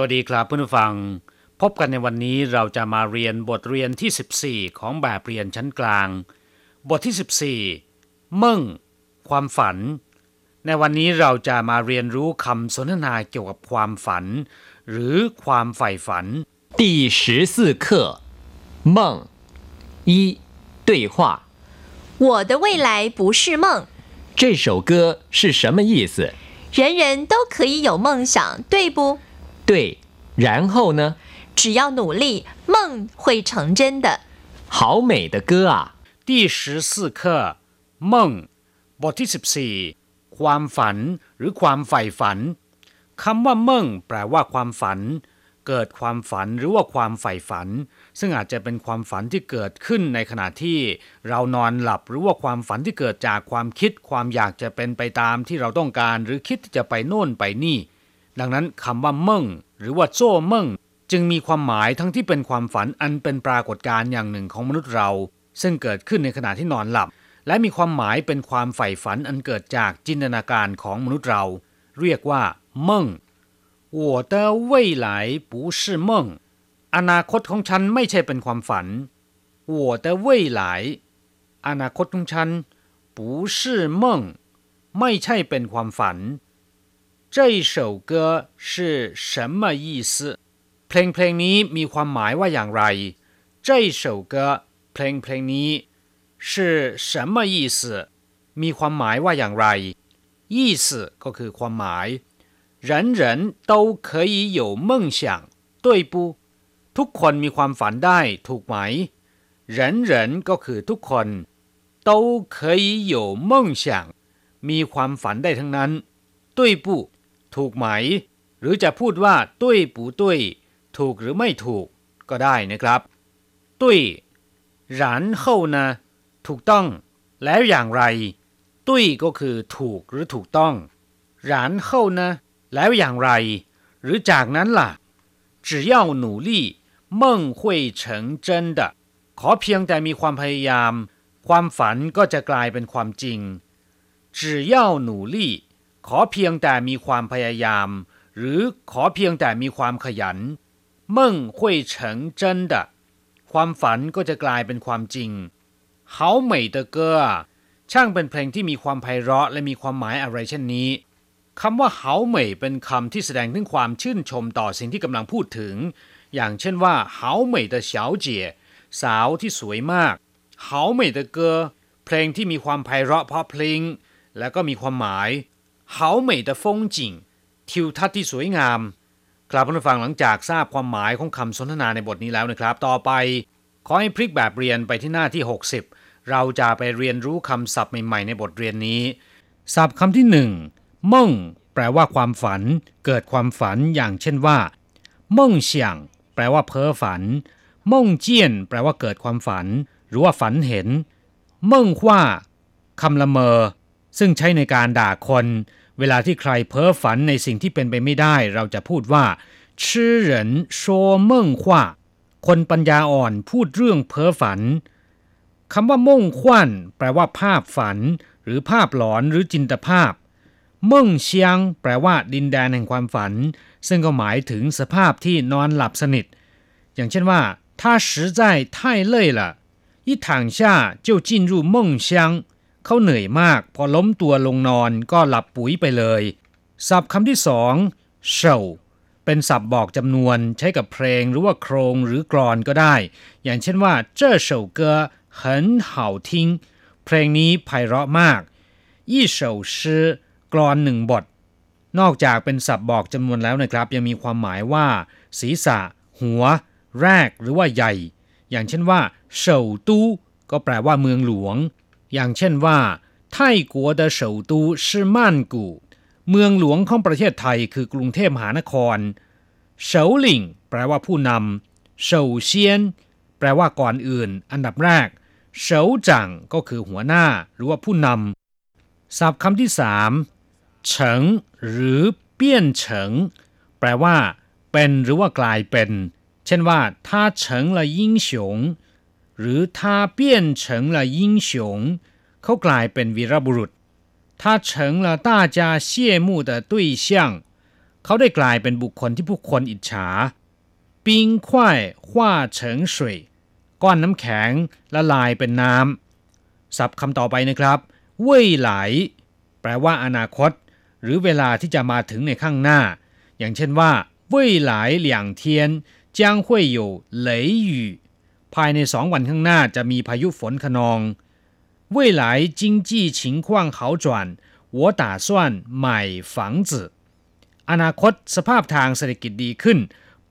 วัสดีครับเพื่อนผู้ฟัง พบกันในวันนี้เราจะมาเรียนบทเรียนที่ 14 ของแบบเรียนชั้นกลาง บทที่ 14เม่งความฝัน ในวันนี้เราจะมาเรียนรู้คำสนทนาเกี่ยวกับความฝัน หรือความใฝ่ฝัน 第十四课，梦一对话。我的未来不是梦，这首歌是什么意思？人人都可以有梦想，对不？ 对，然后呢？只要努力，梦会成真的。好美的歌啊！第十四课เม่งบทที่ 14 ความฝันหรือความใฝ่ฝันคำว่าเม่งแปลว่าความฝัน เกิดความฝันหรือว่าความใฝ่ฝัน ซึ่งอาจจะเป็นความฝันที่เกิดขึ้นในขณะที่เรานอนหลับ หรือว่าความฝันที่เกิดจากความคิด ความอยากจะเป็นไปตามที่เราต้องการ หรือคิดที่จะไปโน่นไปนี่ ดังนั้นคำว่าเม่งหรือว่าโจ้เม่งจึงมีความหมายทั้งที่เป็นความฝันอันเป็นปรากฏการณ์อย่างหนึ่งของมนุษย์เรา ซึ่งเกิดขึ้นในขณะที่นอนหลับ และมีความหมายเป็นความใฝ่ฝันอันเกิดจากจินตนาการของมนุษย์เรา เรียกว่าเม่ง我的未来不是梦อนาคตของฉันไม่ใช่เป็นความฝัน我的未来อนาคตของฉัน不是梦ไม่ใช่เป็นความฝัน 这一首歌是什么意思เพลงเพลงนี้มีความหมายว่าอย่างไร这一首歌เพลงเพลงนี้是什么意思มีความหมายว่าอย่างไร意思ก็คือความหมาย人人都可以有梦想对不ทุกคนมีความฝันได้ถูกไหม人人ก็คือทุกคน都可以有梦想มีความฝันได้ทั้งนั้น对不 ถูกไหม หรือจะพูดว่าตุ้ยปูตุ้ยถูกหรือไม่ถูกก็ได้นะครับตุ้ยหรานเฮ้านะถูกต้อง แล้วอย่างไร ตุ้ยก็คือถูกหรือถูกต้องหรานเฮ้านะแล้วอย่างไร หรือจากนั้นล่ะ只要努力梦会成真的ขอเพียงแต่มีความพยายาม ความฝันก็จะกลายเป็นความจริง只要努力 ขอเพียงแต่มีความพยายาม หรือขอเพียงแต่มีความขยัน梦会成真的ความฝันก็จะกลายเป็นความจริง好美的歌ช่างเป็นเพลงที่มีความไพเราะและมีความหมายอะไรเช่นนี้คำว่าเฮาเหมยเป็นคำที่แสดงถึงความชื่นชมต่อสิ่งที่กำลังพูดถึง อย่างเช่นว่าเฮาเหมย的小姐สาวที่สวยมากเฮาเหมย的歌เพลงที่มีความไพเราะเพราะเพลง และก็มีความหมาย 好美的风景ทิวทัศน์ที่สวยงามครับผู้ฟังหลังจากทราบความหมายของคำสนทนาในบทนี้แล้วนะครับ ต่อไป ขอให้พลิกแบบเรียนไปที่หน้าที่ 60 เราจะไปเรียนรู้คำศัพท์ใหม่ๆในบทเรียนนี้ ศัพท์คำที่หนึ่งม่งแปลว่าความฝัน เกิดความฝันอย่างเช่นว่าม่งเฉียงแปลว่าเพ้อฝันม่งเจียน แปลว่าเกิดความฝัน หรือว่าฝันเห็นม่งฮว่าคำละเมอ ซึ่งใช้ในการด่าคน เวลาที่ใครเพ้อฝันในสิ่งที่เป็นไปไม่ได้ เราจะพูดว่าชื่อเหรินโชเม่งฮว่าคนปัญญาอ่อนพูดเรื่องเพ้อฝันคำว่าม่งควันแปลว่าภาพฝัน หรือภาพหลอนหรือจินตภาพเม่งเชียง แปลว่าดินแดนแห่งความฝัน ซึ่งก็หมายถึงสภาพที่นอนหลับสนิท อย่างเช่นว่า他实在太累了一躺下就进入梦乡 เขาเหนื่อยมาก พอล้มตัวลงนอนก็หลับปุ๋ยไปเลย ศัพท์คำที่สองเฉาเป็นศัพท์บอกจำนวนใช้กับเพลงหรือว่าโครงหรือกรอนก็ได้ อย่างเช่นว่า这首歌很好听เพลงนี้ไพเราะมาก一首诗กรอนหนึ่งบท นอกจากเป็นศัพท์บอกจำนวนแล้วนะครับ ยังมีความหมายว่า ศีรษะ หัว แรกหรือว่าใหญ่ อย่างเช่นว่าเฉาตู้ก็แปลว่าเมืองหลวง อย่างเช่นว่าไทกัว的首都是曼谷เมืองหลวงของประเทศไทยคือกรุงเทพมหานครเฉาหลิงแปลว่าผู้นำเฉาเซียน แปลว่าก่อนอื่น อันดับแรกเฉาจังก็คือหัวหน้า หรือว่าผู้นำศัพท์คำที่สามเฉิงหรือเปี้ยนเฉิงแปลว่า เป็นหรือว่ากลายเป็น เช่นว่า他成了英雄 หรือถ้าเปลี่ยนเงละยิ่งฉงเขากลายเป็นวีรบุรุษถ้าเฉิงละต้าจาเชี่ยมู่เขาได้กลายเป็นบุคคลที่ผู้คนอิจฉา ปิงควายข้าเฉิงสวยก้อนน้ำแข็งละลายเป็นน้ำศัพท์คำต่อไปนะครับเว่ยไหล แปลว่าอนาคต หรือเวลาที่จะมาถึงในข้างหน้า อย่างเช่นว่าเว่ยไหลเหลียงเทียน จ้างหุ ภายในสองวันข้างหน้าจะมีพายุฝนคะนอง未来经济情况好转我打算买房子อนาคตสภาพทางเศรษฐกิจดีขึ้น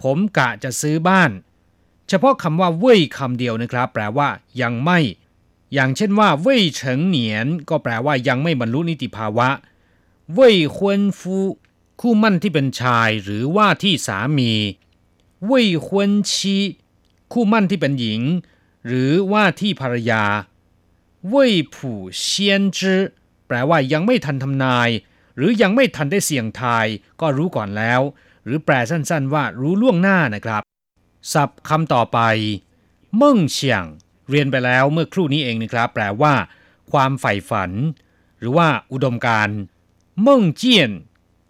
ผมกะจะซื้อบ้าน เฉพาะคำว่าเว่ยคำเดียวนะครับ แปลว่า ยังไม่ อย่างเช่นว่าเว่ยเฉิงเหนียนก็แปลว่ายังไม่บรรลุนิติภาวะเว่ยฮวนฟูคู่มั่นที่เป็นชายหรือว่าที่สามีเว่ยฮวนชี คู่มั่นที่เป็นหญิง หรือว่าที่ภรรยาเว่ยผู่เซียนจื้อแปลว่ายังไม่ทันทำนาย หรือยังไม่ทันได้เสี่ยงทาย ก็รู้ก่อนแล้ว หรือแปลสั้นๆว่ารู้ล่วงหน้านะครับศัพท์คำต่อไปเม่งเฉียง เรียนไปแล้วเมื่อครู่นี้เองนะครับ แปลว่า ความใฝ่ฝัน หรือว่าอุดมการเม่งเจียน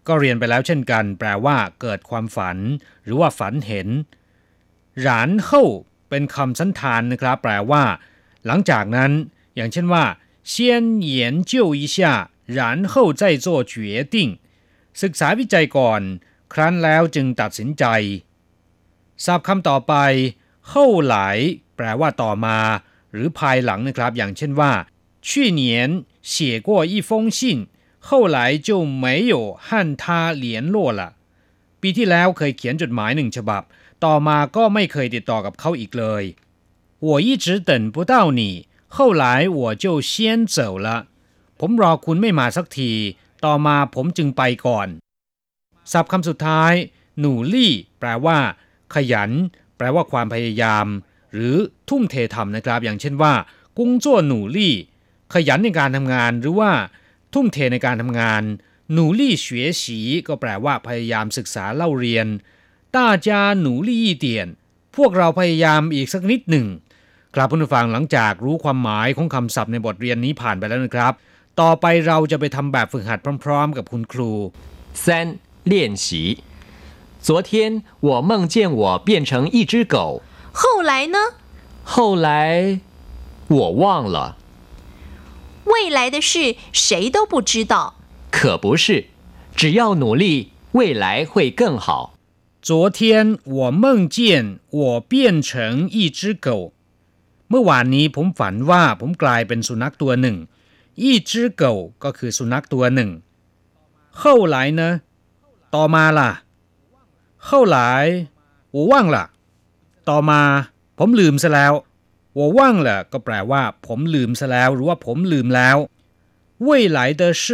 ก็เรียนไปแล้วเช่นกัน แปลว่า เกิดความฝัน หรือว่าฝันเห็น หรานเข้าเป็นคำสันธานนะครับ แปลว่า หลังจากนั้น อย่างเช่นว่า先研究一下然后再做决定ศึกษาวิจัยก่อน ครั้นแล้วจึงตัดสินใจศัพท์คำต่อไปเข้าหลายแปลว่าต่อมา หรือภายหลังนะครับ อย่างเช่นว่า去年写过一封信后来就没有和他联络了ปีที่แล้วเคยเขียนจดหมายหนึ่งฉบับ ต่อมาก็ไม่เคยติดต่อกับเขาอีกเลย我一直等不到你后来我就先走了ผมรอคุณไม่มาสักที ต่อมาผมจึงไปก่อน ศัพท์คำสุดท้าย หนูลี่ แปลว่า ขยัน แปลว่าความพยายาม หรือทุ่มเททำนะครับ อย่างเช่นว่า กุ้งจ้วหนูลี่ ขยันในการทำงาน หรือว่า ทุ่มเทในการทำงาน หนูลี่เฉวยฉีก็แปลว่าพยายามศึกษาเล่าเรียน 大家หนูลี่เตียน พวกเราพยายามอีกสักนิดหนึ่ง ครับผู้ฟังหลังจากรู้ความหมายของคำศัพท์ในบทเรียนนี้ผ่านไปแล้วนะครับ ต่อไปเราจะไปทำแบบฝึกหัดพร้อม ๆ กับคุณครู 三练习。昨天我梦见我变成一只狗，后来呢？后来我忘了，未来的事谁都不知道。可不是，只要努力，未来会更好。 昨天我梦见我变成一只狗เมื่อวานนี้ผมฝันว่าผมกลายเป็นสุนัขตัวหนึ่งอีจื้อเก่าก็คือสุนัขตัวหนึ่งเข้าหลายเนะต่อมาล่ะเข้าหลาย我忘了ต่อมา ผมลืมซะแล้ว我忘了ก็แปลว่า ผมลืมซะแล้ว หรือว่าผมลืมแล้ว未来的事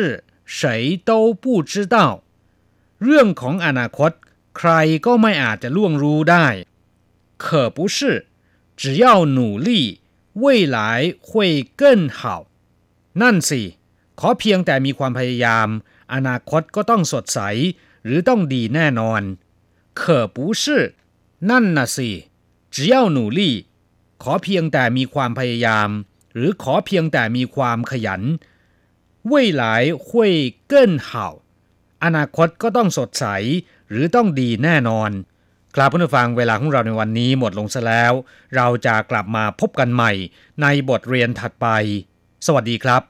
谁都不知道เรื่องของอนาคต ใครก็ไม่อาจจะล่วงรู้ได้可不是只要努力未来会更好นั่นสิ ขอเพียงแต่มีความพยายาม อนาคตก็ต้องสดใส หรือต้องดีแน่นอน可不是นั่นน่ะสิ只要努力ขอเพียงแต่มีความพยายาม หรือขอเพียงแต่มีความขยัน未来会更好อนาคตก็ต้องสดใส หรือต้องดีแน่นอนกลับผู้ฟังเวลาของเราในวันนี้หมดลงซะแล้ว เราจะกลับมาพบกันใหม่ในบทเรียนถัดไป สวัสดีครับ